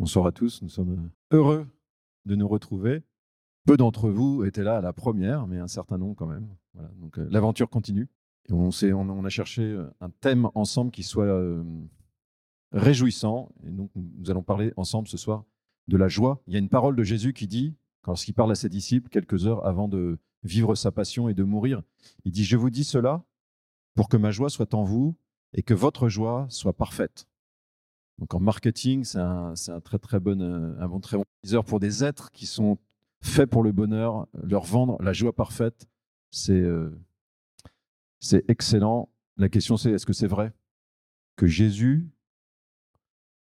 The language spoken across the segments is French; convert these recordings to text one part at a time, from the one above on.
Bonsoir à tous, nous sommes heureux de nous retrouver. Peu d'entre vous étaient là à la première, mais un certain nombre quand même. Euh, l'aventure continue. On, a cherché euh, un thème ensemble qui soit euh, réjouissant. Et donc nous allons parler ensemble ce soir de la joie. Il y a une parole de Jésus qui dit, lorsqu'il parle à ses disciples quelques heures avant de vivre sa passion et de mourir, il dit, je vous dis cela pour que ma joie soit en vous et que votre joie soit parfaite. Donc en marketing, c'est un, très très bon, euh, un bon très bon teaser pour des êtres qui sont faits pour le bonheur. Leur vendre la joie parfaite, c'est euh, c'est excellent. La question c'est est-ce que c'est vrai que Jésus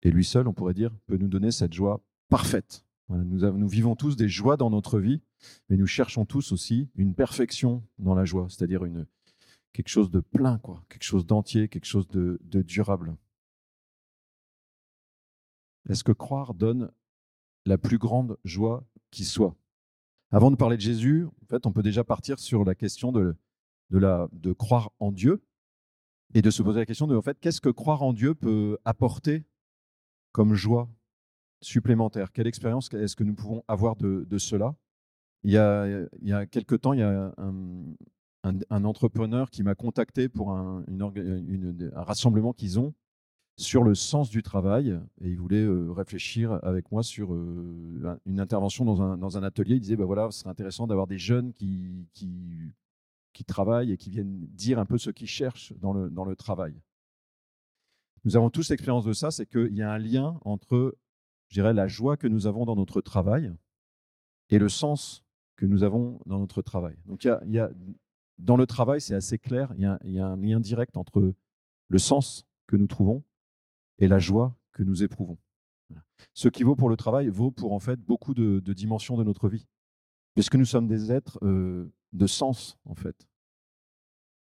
et lui seul, on pourrait dire, peut nous donner cette joie parfaite? Nous, vivons tous des joies dans notre vie, mais nous cherchons tous aussi une perfection dans la joie, c'est-à-dire une quelque chose de plein, quoi, quelque chose d'entier, quelque chose de durable. Est-ce que croire donne la plus grande joie qui soit? Avant de parler de Jésus, en fait, on peut déjà partir sur la question de, de, la, de croire en Dieu et de se poser la question de en fait, qu'est-ce que croire en Dieu peut apporter comme joie supplémentaire? Quelle expérience est-ce que nous pouvons avoir de, de cela? Il y, a, il y a quelque temps, il y a un, un- entrepreneur qui m'a contacté pour un, une- un rassemblement qu'ils ont sur le sens du travail et il voulait euh, réfléchir avec moi sur euh, un- une intervention dans un, dans un atelier. Il disait, bah voilà, ce serait intéressant d'avoir des jeunes qui, qui, travaillent et qui viennent dire un peu ce qu'ils cherchent dans le, dans le travail. Nous avons tous l'expérience de ça, c'est qu'il y a un lien entre, je dirais, la joie que nous avons dans notre travail et le sens que nous avons dans notre travail. Donc il y a, y a- dans le travail, c'est assez clair, il y a un lien direct entre le sens que nous trouvons et la joie que nous éprouvons. Ce qui vaut pour le travail vaut pour en fait beaucoup de, de dimensions de notre vie, puisque nous sommes des êtres euh, de sens en fait.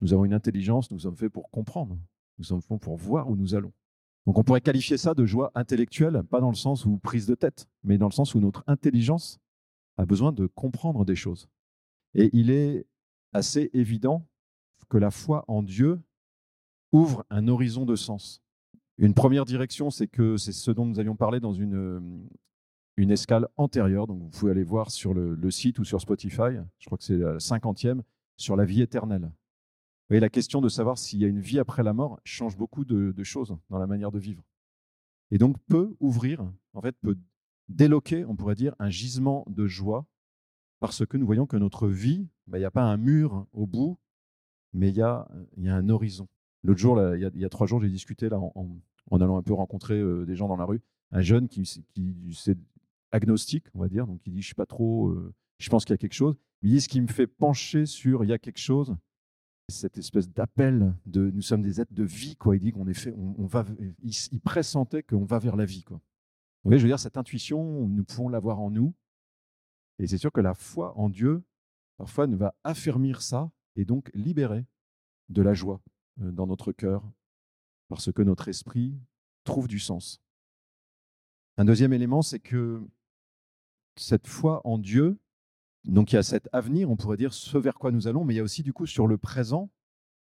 Nous avons une intelligence, nous sommes faits pour comprendre, nous sommes faits pour voir où nous allons. Donc on pourrait qualifier ça de joie intellectuelle, pas dans le sens où prise de tête, mais dans le sens où notre intelligence a besoin de comprendre des choses. Et il est assez évident que la foi en Dieu ouvre un horizon de sens. Une première direction, c'est que c'est ce dont nous avions parlé dans une, euh, une escale antérieure. Donc vous pouvez aller voir sur le, site ou sur Spotify, je crois que c'est la cinquantième, sur la vie éternelle. Vous voyez, la question de savoir s'il y a une vie après la mort change beaucoup de, choses dans la manière de vivre. Et donc peut ouvrir, en fait, peut déloquer, on pourrait dire, un gisement de joie parce que nous voyons que notre vie, bah, il n'y a pas un mur au bout, mais il y y a un horizon. L'autre jour, il, y a, trois jours, j'ai discuté là, en, allant un peu rencontrer euh, des gens dans la rue, un jeune qui, qui agnostique, on va dire, donc il dit, je sais pas trop, euh, je pense qu'il y a quelque chose. Il dit, ce qui me fait pencher sur il y a quelque chose, cette espèce d'appel de nous sommes des êtres de vie, quoi. Il dit qu'on est fait, on, va, il, pressentait qu'on va vers la vie, quoi. Vous voyez, je veux dire, cette intuition, nous pouvons l'avoir en nous. Et c'est sûr que la foi en Dieu, parfois, nous va affermir ça et donc libérer de la joie dans notre cœur, parce que notre esprit trouve du sens. Un deuxième élément, c'est que cette foi en Dieu, donc il y a cet avenir, on pourrait dire ce vers quoi nous allons, mais il y a aussi du coup sur le présent.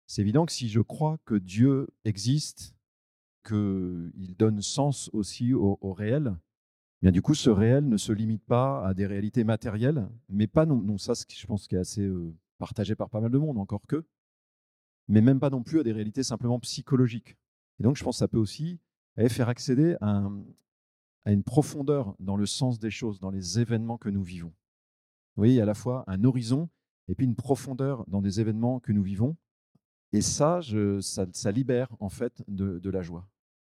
C'est évident que si je crois que Dieu existe, qu'il donne sens aussi au, réel, bien du coup ce réel ne se limite pas à des réalités matérielles, mais pas non, non ça ce qui, je pense qui est assez euh, partagé par pas mal de monde encore que, mais même pas non plus à des réalités simplement psychologiques. Et donc je pense que ça peut aussi faire accéder à, un- à une profondeur dans le sens des choses, dans les événements que nous vivons. Vous voyez, il y a à la fois un horizon et puis une profondeur dans des événements que nous vivons. Et ça, ça, libère en fait de, la joie.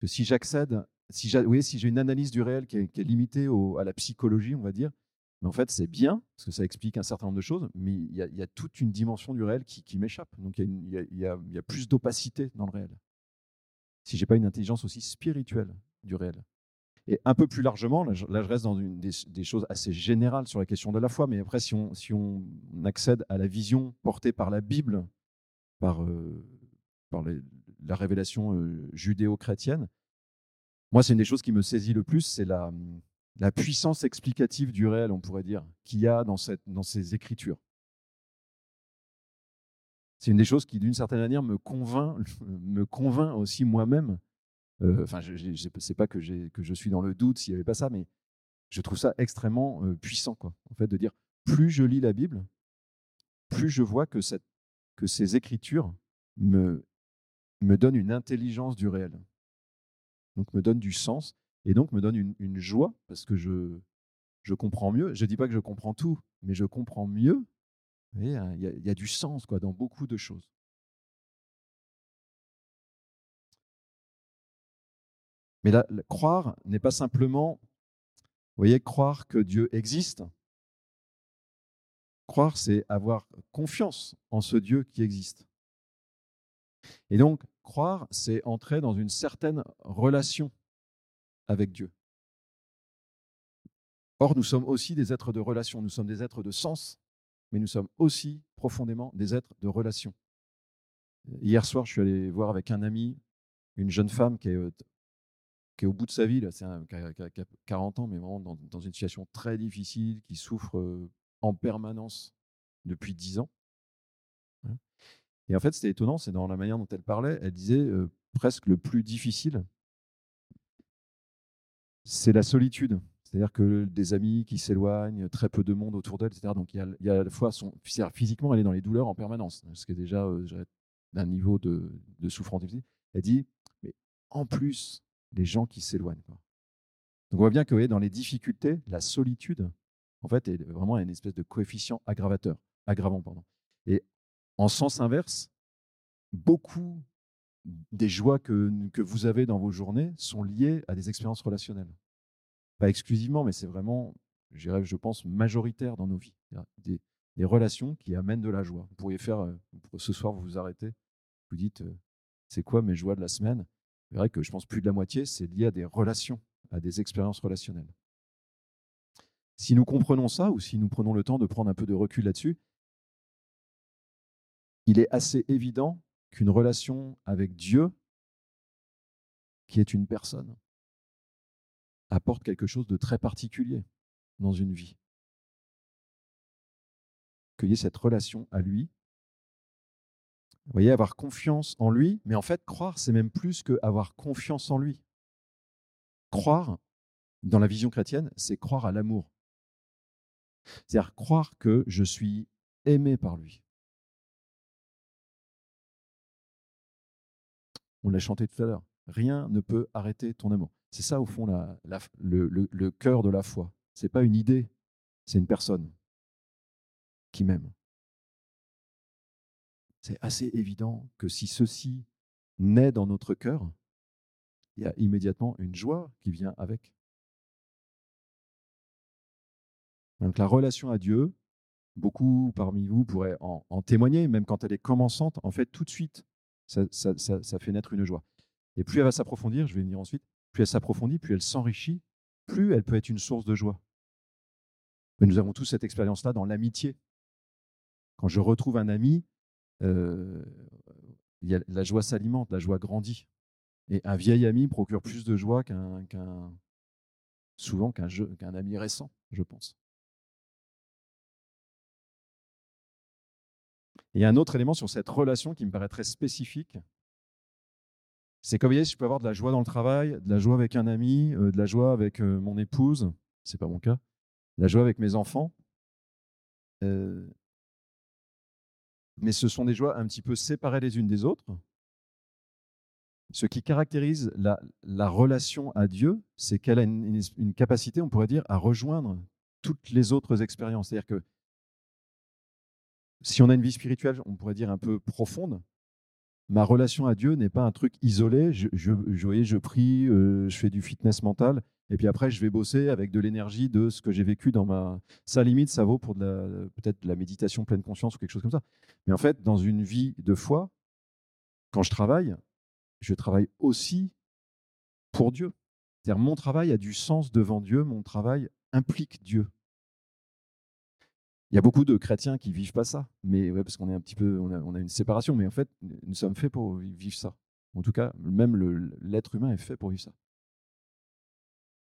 Si j'accède, si j'ai, si une analyse du réel qui est, limitée à la psychologie, on va dire, mais en fait c'est bien parce que ça explique un certain nombre de choses, mais il y a, toute une dimension du réel qui, m'échappe. Donc il y, a plus d'opacité dans le réel. Si j'ai pas une intelligence aussi spirituelle du réel. Et un peu plus largement, là je, reste dans des, choses assez générales sur la question de la foi, mais après, si on, accède à la vision portée par la Bible, par, euh, la révélation euh, judéo-chrétienne, moi, c'est une des choses qui me saisit le plus, c'est la, la puissance explicative du réel, on pourrait dire, qu'il y a dans, ces écritures. C'est une des choses qui, d'une certaine manière, me convainc, aussi moi-même Euh, enfin, je ne sais pas que, je suis dans le doute s'il n'y avait pas ça, mais je trouve ça extrêmement euh, puissant, quoi. En fait, de dire plus je lis la Bible, plus je vois que ces écritures me, me donnent une intelligence du réel. Donc, me donnent du sens et donc me donnent une, joie parce que je, comprends mieux. Je ne dis pas que je comprends tout, mais je comprends mieux. Hein, il y, a du sens quoi, dans beaucoup de choses. Mais croire n'est pas simplement, croire que Dieu existe. Croire, c'est avoir confiance en ce Dieu qui existe. Et donc, croire, c'est entrer dans une certaine relation avec Dieu. Or, nous sommes aussi des êtres de relation, nous sommes des êtres de sens, mais nous sommes aussi profondément des êtres de relation. Hier soir, je suis allé voir avec un ami une jeune femme qui est euh, qui est au bout de sa vie, là, c'est qui, a, 40 ans, mais vraiment dans, une situation très difficile, qui souffre en permanence depuis 10 ans. Et en fait, c'était étonnant, c'est dans la manière dont elle parlait, elle disait presque le plus difficile, c'est la solitude. C'est-à-dire que des amis qui s'éloignent, très peu de monde autour d'elle, etc. Donc il y, a, il à la fois son, physiquement, elle est dans les douleurs en permanence, ce qui est déjà d'un niveau de, de souffrance. Elle dit, mais en plus, les gens qui s'éloignent. Donc on voit bien que dans les difficultés, la solitude, en fait, est vraiment une espèce de coefficient aggravateur, aggravant. Pardon. Et en sens inverse, beaucoup des joies que, vous avez dans vos journées sont liées à des expériences relationnelles. Pas exclusivement, mais c'est vraiment, je pense, majoritaire dans nos vies. Des, relations qui amènent de la joie. Vous pourriez faire, euh, ce soir, vous vous arrêtez, vous dites, euh, c'est quoi mes joies de la semaine? C'est vrai que je pense plus de la moitié, c'est lié à des relations, à des expériences relationnelles. Si nous comprenons ça, ou si nous prenons le temps de prendre un peu de recul là-dessus, il est assez évident qu'une relation avec Dieu, qui est une personne, apporte quelque chose de très particulier dans une vie. Qu'il y ait cette relation à lui vous voyez, avoir confiance en lui, mais en fait, croire, c'est même plus que avoir confiance en lui. Croire, dans la vision chrétienne, c'est croire à l'amour. C'est-à-dire croire que je suis aimé par lui. On l'a chanté tout à l'heure. Rien ne peut arrêter ton amour. C'est ça, au fond, le, cœur de la foi. Ce n'est pas une idée, c'est une personne qui m'aime c'est assez évident que si ceci naît dans notre cœur, il y a immédiatement une joie qui vient avec. Donc la relation à Dieu, beaucoup parmi vous pourraient en, témoigner, même quand elle est commençante, en fait, tout de suite, ça, fait naître une joie. Et plus elle va s'approfondir, je vais venir ensuite, plus elle s'approfondit, plus elle s'enrichit, plus elle peut être une source de joie. Mais nous avons tous cette expérience-là dans l'amitié. Quand je retrouve un ami, euh, la joie s'alimente, la joie grandit. Et un vieil ami procure plus de joie qu'un, souvent qu'un, qu'un ami récent, je pense. A un autre élément sur cette relation qui me paraît très spécifique. C'est comme vous voyez, je peux avoir de la joie dans le travail, de la joie avec un ami, euh, de la joie avec euh, mon épouse, c'est pas mon cas, de la joie avec mes enfants mais ce sont des joies un petit peu séparées les unes des autres. Ce qui caractérise la, relation à Dieu, c'est qu'elle a une, une, capacité, on pourrait dire, à rejoindre toutes les autres expériences. C'est-à-dire que si on a une vie spirituelle, on pourrait dire un peu profonde, ma relation à Dieu n'est pas un truc isolé. Je, je, je, prie, euh, je fais du fitness mental, et puis après, je vais bosser avec de l'énergie de ce que j'ai vécu dans ma. Ça, limite, ça vaut pour peut-être de la méditation pleine conscience ou quelque chose comme ça. Mais en fait, dans une vie de foi, quand je travaille, je travaille aussi pour Dieu. C'est-à-dire, mon travail a du sens devant Dieu, mon travail implique Dieu. Il y a beaucoup de chrétiens qui vivent pas ça, mais ouais, parce qu'on est un petit peu, on a, une séparation, mais en fait, nous sommes faits pour vivre ça. En tout cas, même l'être humain est fait pour vivre ça.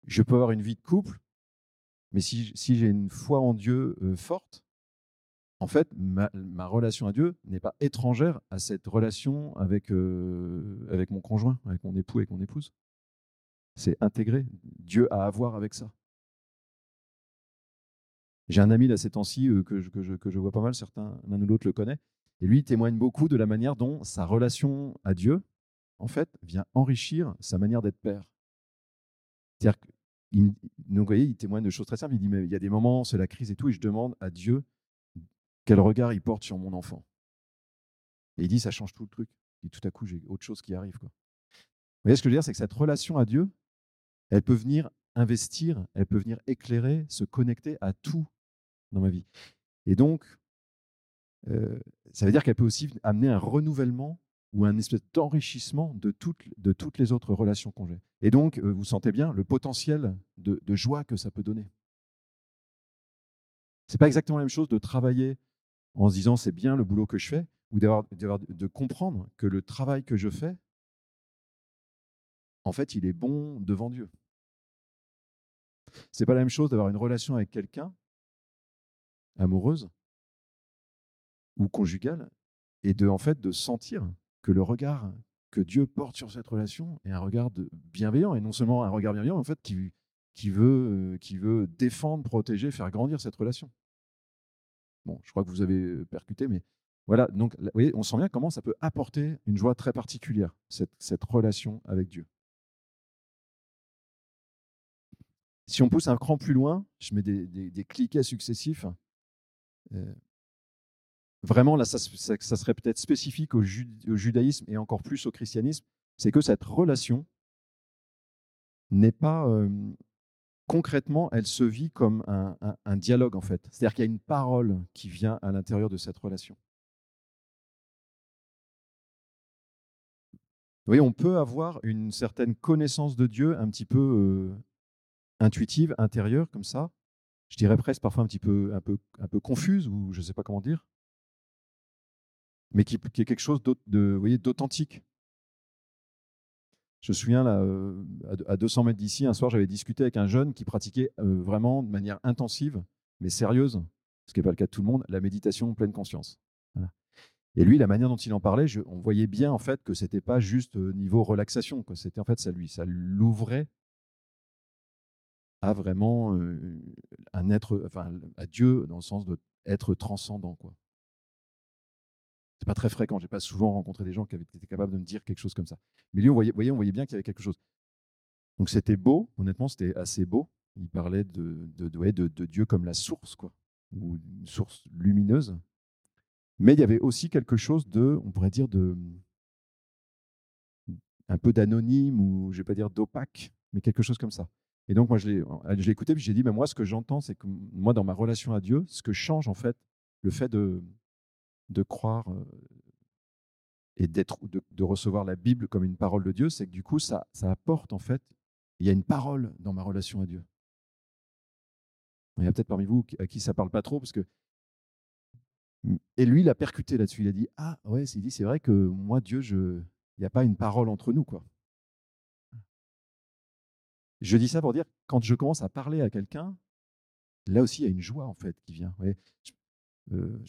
Je peux avoir une vie de couple, mais si, j'ai une foi en Dieu euh, forte, en fait, ma, relation à Dieu n'est pas étrangère à cette relation avec, euh, avec mon conjoint, avec mon époux, avec mon épouse. C'est intégrer Dieu à avoir avec ça. J'ai un ami là ces temps-ci euh, que, je, vois pas mal, certains, l'un ou l'autre le connaît, et lui témoigne beaucoup de la manière dont sa relation à Dieu, en fait, vient enrichir sa manière d'être père. C'est-à-dire qu'il vous voyez, il témoigne de choses très simples. Il dit, mais il y a des moments, c'est la crise et tout, et je demande à Dieu quel regard il porte sur mon enfant. Et il dit, ça change tout le truc. Et tout à coup, j'ai autre chose qui arrive. Vous voyez ce que je veux dire, c'est que cette relation à Dieu, elle peut venir investir, elle peut venir éclairer, se connecter à tout dans ma vie. Et donc, ça veut dire qu'elle peut aussi amener un renouvellement ou un espèce d'enrichissement de toutes, de toutes les autres relations qu'on j'ai. Et donc, vous sentez bien le potentiel de, joie que ça peut donner. C'est pas exactement la même chose de travailler en se disant c'est bien le boulot que je fais, ou d'avoir, de comprendre que le travail que je fais, en fait, il est bon devant Dieu. C'est pas la même chose d'avoir une relation avec quelqu'un amoureuse ou conjugale et de en fait de sentir que le regard que Dieu porte sur cette relation est un regard bienveillant et non seulement un regard bienveillant en fait qui, qui veut euh, qui veut défendre, protéger, faire grandir cette relation. Bon, je crois que vous avez percuté mais voilà, donc vous voyez, on sent bien comment ça peut apporter une joie très particulière, cette, cette relation avec Dieu. Si on pousse un cran plus loin, je mets des, cliquets successifs. Euh, vraiment, là, ça, serait peut-être spécifique au, judaïsme et encore plus au christianisme, c'est que cette relation n'est pas concrètement, elle se vit comme un, dialogue en fait. C'est-à-dire qu'il y a une parole qui vient à l'intérieur de cette relation. Vous voyez, on peut avoir une certaine connaissance de Dieu un petit peu intuitive, intérieure, comme ça. Je dirais presque parfois un petit peu, un peu, confuse, ou je ne sais pas comment dire, mais qui, est quelque chose d'authentique. Je me souviens, euh, à 200 mètres d'ici, un soir, j'avais discuté avec un jeune qui pratiquait euh, vraiment de manière intensive, mais sérieuse, ce qui n'est pas le cas de tout le monde, la méditation pleine conscience. Et lui, la manière dont il en parlait, on voyait bien en fait que c'était pas juste euh, niveau relaxation, c'était en fait ça lui, ça l'ouvrait à vraiment un être, enfin à Dieu dans le sens d'être transcendant quoi. C'est pas très fréquent, j'ai pas souvent rencontré des gens qui avaient été capables de me dire quelque chose comme ça. Mais lui, on voyait, on voyait bien qu'il y avait quelque chose. Donc c'était beau, honnêtement, c'était assez beau. Il parlait de, de, de, de, Dieu comme la source, quoi, ou une source lumineuse. Mais il y avait aussi quelque chose de, on pourrait dire, de un peu d'anonyme, ou je vais pas dire d'opaque, mais quelque chose comme ça. Et donc, moi, je l'ai écouté, puis j'ai dit, mais moi, ce que j'entends, c'est que moi, dans ma relation à Dieu, ce que change, en fait, le fait de, de croire euh, et d'être, de, recevoir la Bible comme une parole de Dieu, c'est que du coup, ça, ça apporte, en fait, il y a une parole dans ma relation à Dieu. Il y a peut-être parmi vous à qui ça parle pas trop, parce que. Et lui, il a percuté là-dessus. Il a dit Ah, ouais, il dit, c'est vrai que moi, Dieu, je... il n'y a pas une parole entre nous, quoi. Je dis ça pour dire, quand je commence à parler à quelqu'un, là aussi, il y a une joie en fait qui vient. Euh,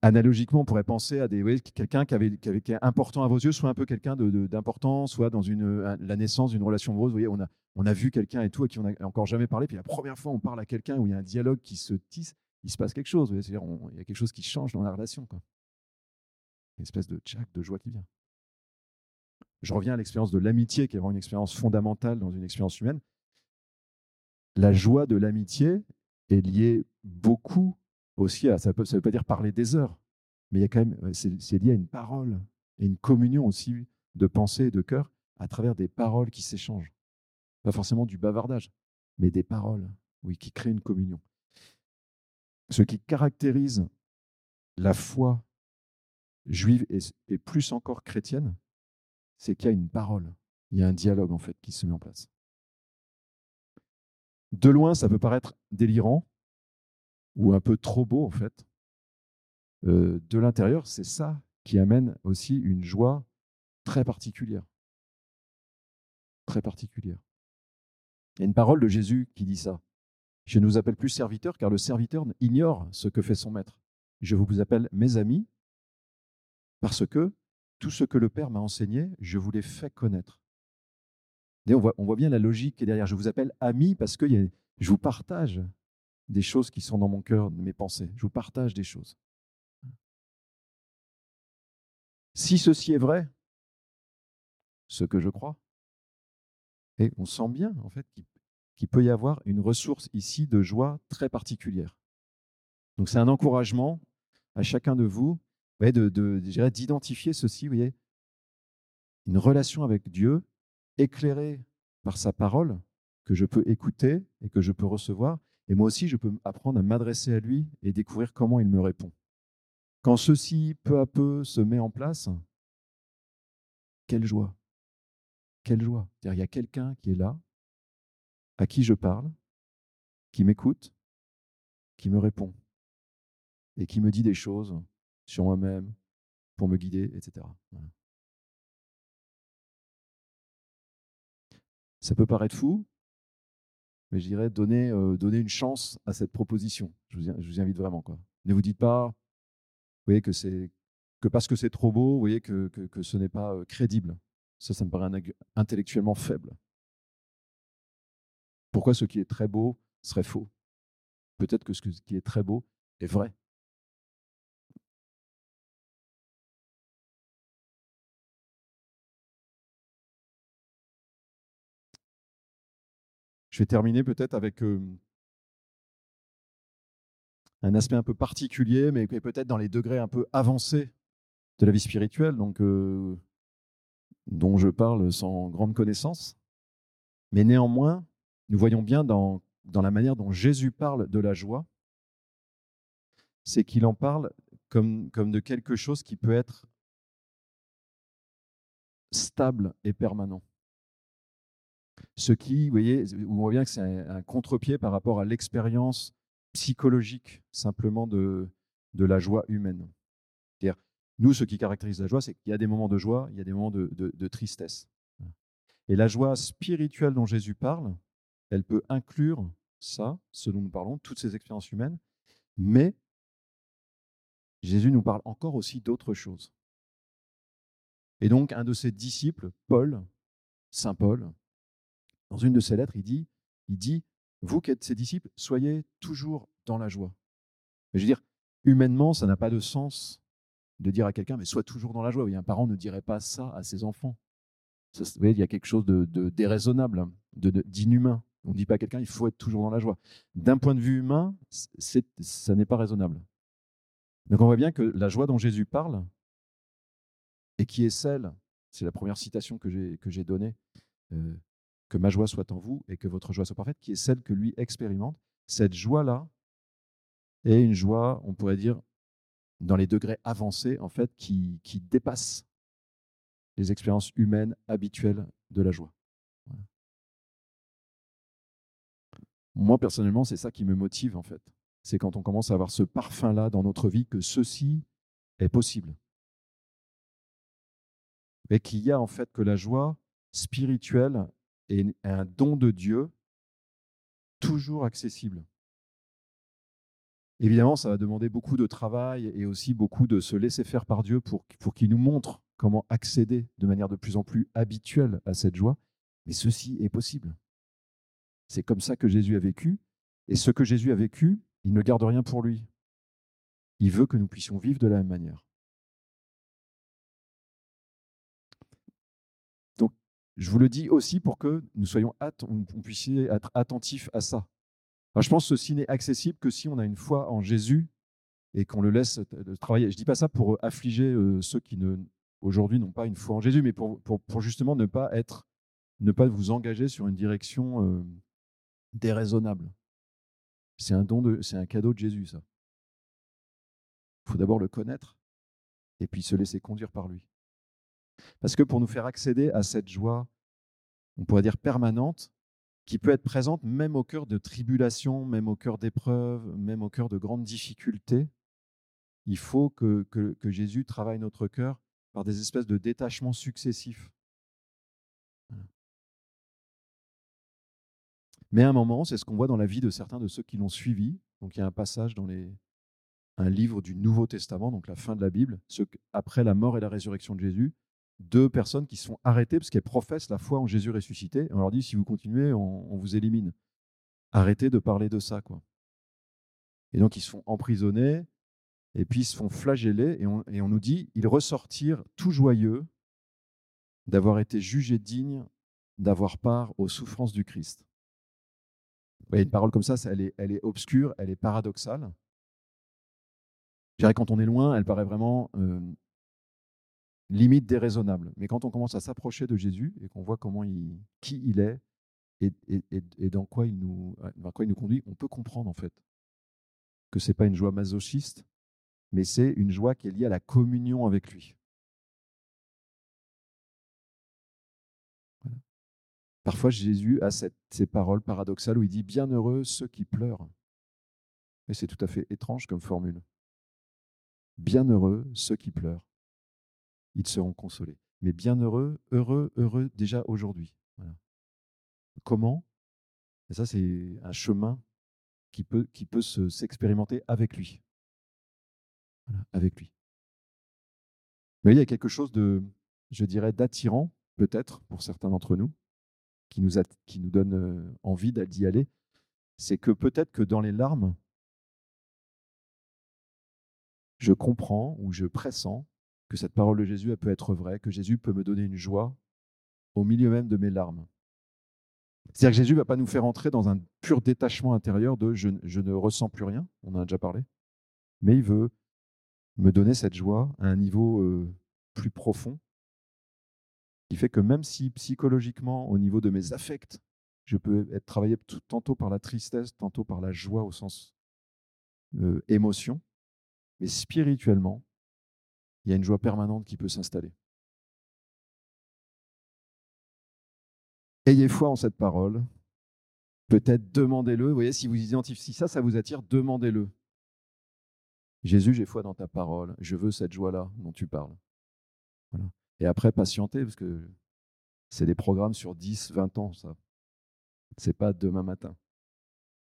analogiquement, on pourrait penser à quelqu'un qui, est important à vos yeux, soit un peu quelqu'un d'important, soit dans une, la naissance d'une relation amoureuse. On a, vu quelqu'un et tout à qui on n'a encore jamais parlé, puis la première fois on parle à quelqu'un où il y a un dialogue qui se tisse, il se passe quelque chose. Il y a quelque chose qui change dans la relation. Une espèce de de joie qui vient je reviens à l'expérience de l'amitié, qui est vraiment une expérience fondamentale dans une expérience humaine. La joie de l'amitié est liée beaucoup aussi à, ça ne veut, pas dire parler des heures, mais il y a quand même, c'est lié à une parole et une communion aussi de pensée et de cœur à travers des paroles qui s'échangent. Pas forcément du bavardage, mais des paroles, oui, qui créent une communion. Ce qui caractérise la foi juive et plus encore chrétienne, c'est qu'il y a une parole, il y a un dialogue en fait qui se met en place. De loin, ça peut paraître délirant ou un peu trop beau en fait. Euh, de l'intérieur, c'est ça qui amène aussi une joie très particulière. Très particulière. Il y a une parole de Jésus qui dit ça. Je ne vous appelle plus serviteur car le serviteur ignore ce que fait son maître. Je vous appelle mes amis parce que tout ce que le Père m'a enseigné, je vous l'ai fait connaître. on, voit, bien la logique qui est derrière. Je vous appelle ami parce que je vous partage des choses qui sont dans mon cœur, mes pensées. Je vous partage des choses. Si ceci est vrai, ce que je crois, et on sent bien en fait qu'il peut y avoir une ressource ici de joie très particulière. Donc c'est un encouragement à chacun de vous de, d'identifier ceci, voyez, une relation avec Dieu éclairée par sa parole que je peux écouter et que je peux recevoir. Et moi aussi, je peux apprendre à m'adresser à lui et découvrir comment il me répond. Quand ceci, peu à peu, se met en place, quelle joie Quelle joie Il y a quelqu'un qui est là, à qui je parle, qui m'écoute, qui me répond et qui me dit des choses sur moi-même pour me guider, etc. Ça peut paraître fou, mais je dirais donner, euh, donner une chance à cette proposition. Je vous, invite vraiment. Quoi. Ne vous dites pas, que, que parce que c'est trop beau, vous voyez, que, que, ce n'est pas euh, crédible. Ça, ça me paraît intellectuellement faible. Pourquoi ce qui est très beau serait faux? Peut-être que ce qui est très beau est vrai. Je vais terminer peut-être avec un aspect un peu particulier, mais peut-être dans les degrés un peu avancés de la vie spirituelle, donc dont je parle sans grande connaissance. Mais néanmoins, nous voyons bien dans, dans la manière dont Jésus parle de la joie, c'est qu'il en parle comme, comme de quelque chose qui peut être stable et permanent. Ce qui, vous voyez, on voit bien que c'est un, contre-pied par rapport à l'expérience psychologique simplement de, de la joie humaine. C'est-à-dire, nous, ce qui caractérise la joie, c'est qu'il y a des moments de joie, il y a des moments de, de, tristesse. Et la joie spirituelle dont Jésus parle, elle peut inclure ça, ce dont nous parlons, toutes ces expériences humaines, mais Jésus nous parle encore aussi d'autres choses. Et donc, un de ses disciples, Paul, Saint Paul, dans une de ses lettres, il dit, Vous qui êtes ses disciples, soyez toujours dans la joie. Je veux dire, humainement, ça n'a pas de sens de dire à quelqu'un, mais sois toujours dans la joie. un parent ne dirait pas ça à ses enfants. vous voyez, il y a quelque chose de, déraisonnable, d'inhumain. On ne dit pas à quelqu'un, il faut être toujours dans la joie. D'un point de vue humain, ça n'est pas raisonnable. Donc on voit bien que la joie dont Jésus parle, et qui est celle, c'est la première citation que j'ai donnée, euh, que ma joie soit en vous et que votre joie soit parfaite, qui est celle que lui expérimente. Cette joie-là est une joie, on pourrait dire, dans les degrés avancés, en fait, qui, dépasse les expériences humaines habituelles de la joie. Moi, personnellement, c'est ça qui me motive, en fait. C'est quand on commence à avoir ce parfum-là dans notre vie que ceci est possible. Et qu'il y a, en fait, que la joie spirituelle et un don de Dieu toujours accessible. Évidemment, ça va demander beaucoup de travail et aussi beaucoup de se laisser faire par Dieu pour, pour qu'il nous montre comment accéder de manière de plus en plus habituelle à cette joie. Mais ceci est possible. C'est comme ça que Jésus a vécu. Et ce que Jésus a vécu, il ne garde rien pour lui. Il veut que nous puissions vivre de la même manière. Je vous le dis aussi pour que nous soyons être attentifs à ça. je pense que ceci n'est accessible que si on a une foi en Jésus et qu'on le laisse travailler. Je ne dis pas ça pour affliger euh, ceux qui aujourd'hui n'ont pas une foi en Jésus, mais pour, justement ne pas vous engager sur une direction euh, déraisonnable. C'est un don c'est un cadeau de Jésus, ça. Il faut d'abord le connaître et puis se laisser conduire par lui. Parce que pour nous faire accéder à cette joie, on pourrait dire permanente, qui peut être présente même au cœur de tribulations, même au cœur d'épreuves, même au cœur de grandes difficultés, il faut que, Jésus travaille notre cœur par des espèces de détachements successifs. Mais à un moment, c'est ce qu'on voit dans la vie de certains de ceux qui l'ont suivi. Donc il y a un passage dans un livre du Nouveau Testament, donc la fin de la Bible, après la mort et la résurrection de Jésus, deux personnes qui se font arrêter parce qu'elles professent la foi en Jésus ressuscité. On leur dit si vous continuez, on, vous élimine. Arrêtez de parler de ça, quoi. Et donc ils se font emprisonner et puis ils se font flageller et on, nous dit ils ressortirent tout joyeux d'avoir été jugés dignes d'avoir part aux souffrances du Christ. Vous voyez, une parole comme ça, elle, est, elle est obscure, elle est paradoxale. Je dirais, quand on est loin, elle paraît vraiment euh, limite déraisonnable. Mais quand on commence à s'approcher de Jésus et qu'on voit comment il, qui il est et, et, dans, quoi il nous, dans quoi il nous conduit, on peut comprendre en fait que ce n'est pas une joie masochiste, mais c'est une joie qui est liée à la communion avec lui. Parfois, Jésus a cette, ces paroles paradoxales où il dit Bienheureux ceux qui pleurent. Et c'est tout à fait étrange comme formule. Bienheureux ceux qui pleurent ils seront consolés. Mais bienheureux, heureux, heureux déjà aujourd'hui. Comment? Et ça, c'est un chemin qui peut, qui peut s'expérimenter avec lui. avec lui. Mais il y a quelque chose de, je dirais, d'attirant, peut-être, pour certains d'entre nous, qui nous, qui nous donne euh, envie d'y aller. C'est que peut-être que dans les larmes, je comprends ou je pressens que cette parole de Jésus elle peut être vraie, que Jésus peut me donner une joie au milieu même de mes larmes. C'est-à-dire que Jésus ne va pas nous faire entrer dans un pur détachement intérieur de je, ne ressens plus rien, on en a déjà parlé, mais il veut me donner cette joie à un niveau euh, plus profond, qui fait que même si psychologiquement, au niveau de mes affects, je peux être travaillé tantôt par la tristesse, tantôt par la joie au sens euh, émotion, mais spirituellement, il y a une joie permanente qui peut s'installer. Ayez foi en cette parole. Peut-être demandez-le. Vous voyez, si vous identifiez, si ça, ça vous attire, demandez-le. Jésus, j'ai foi dans ta parole. Je veux cette joie-là dont tu parles. Et après, patientez, parce que c'est des programmes sur 10, 20 ans, ça. C'est pas demain matin.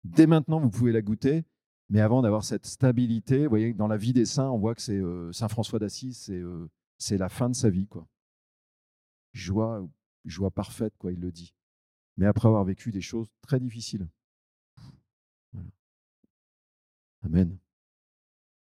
Dès maintenant, vous pouvez la goûter mais avant d'avoir cette stabilité, vous voyez, dans la vie des saints, on voit que c'est euh, Saint François d'Assise, c'est euh, c'est la fin de sa vie, quoi. Joie, joie parfaite, quoi, il le dit. Mais après avoir vécu des choses très difficiles. Amen.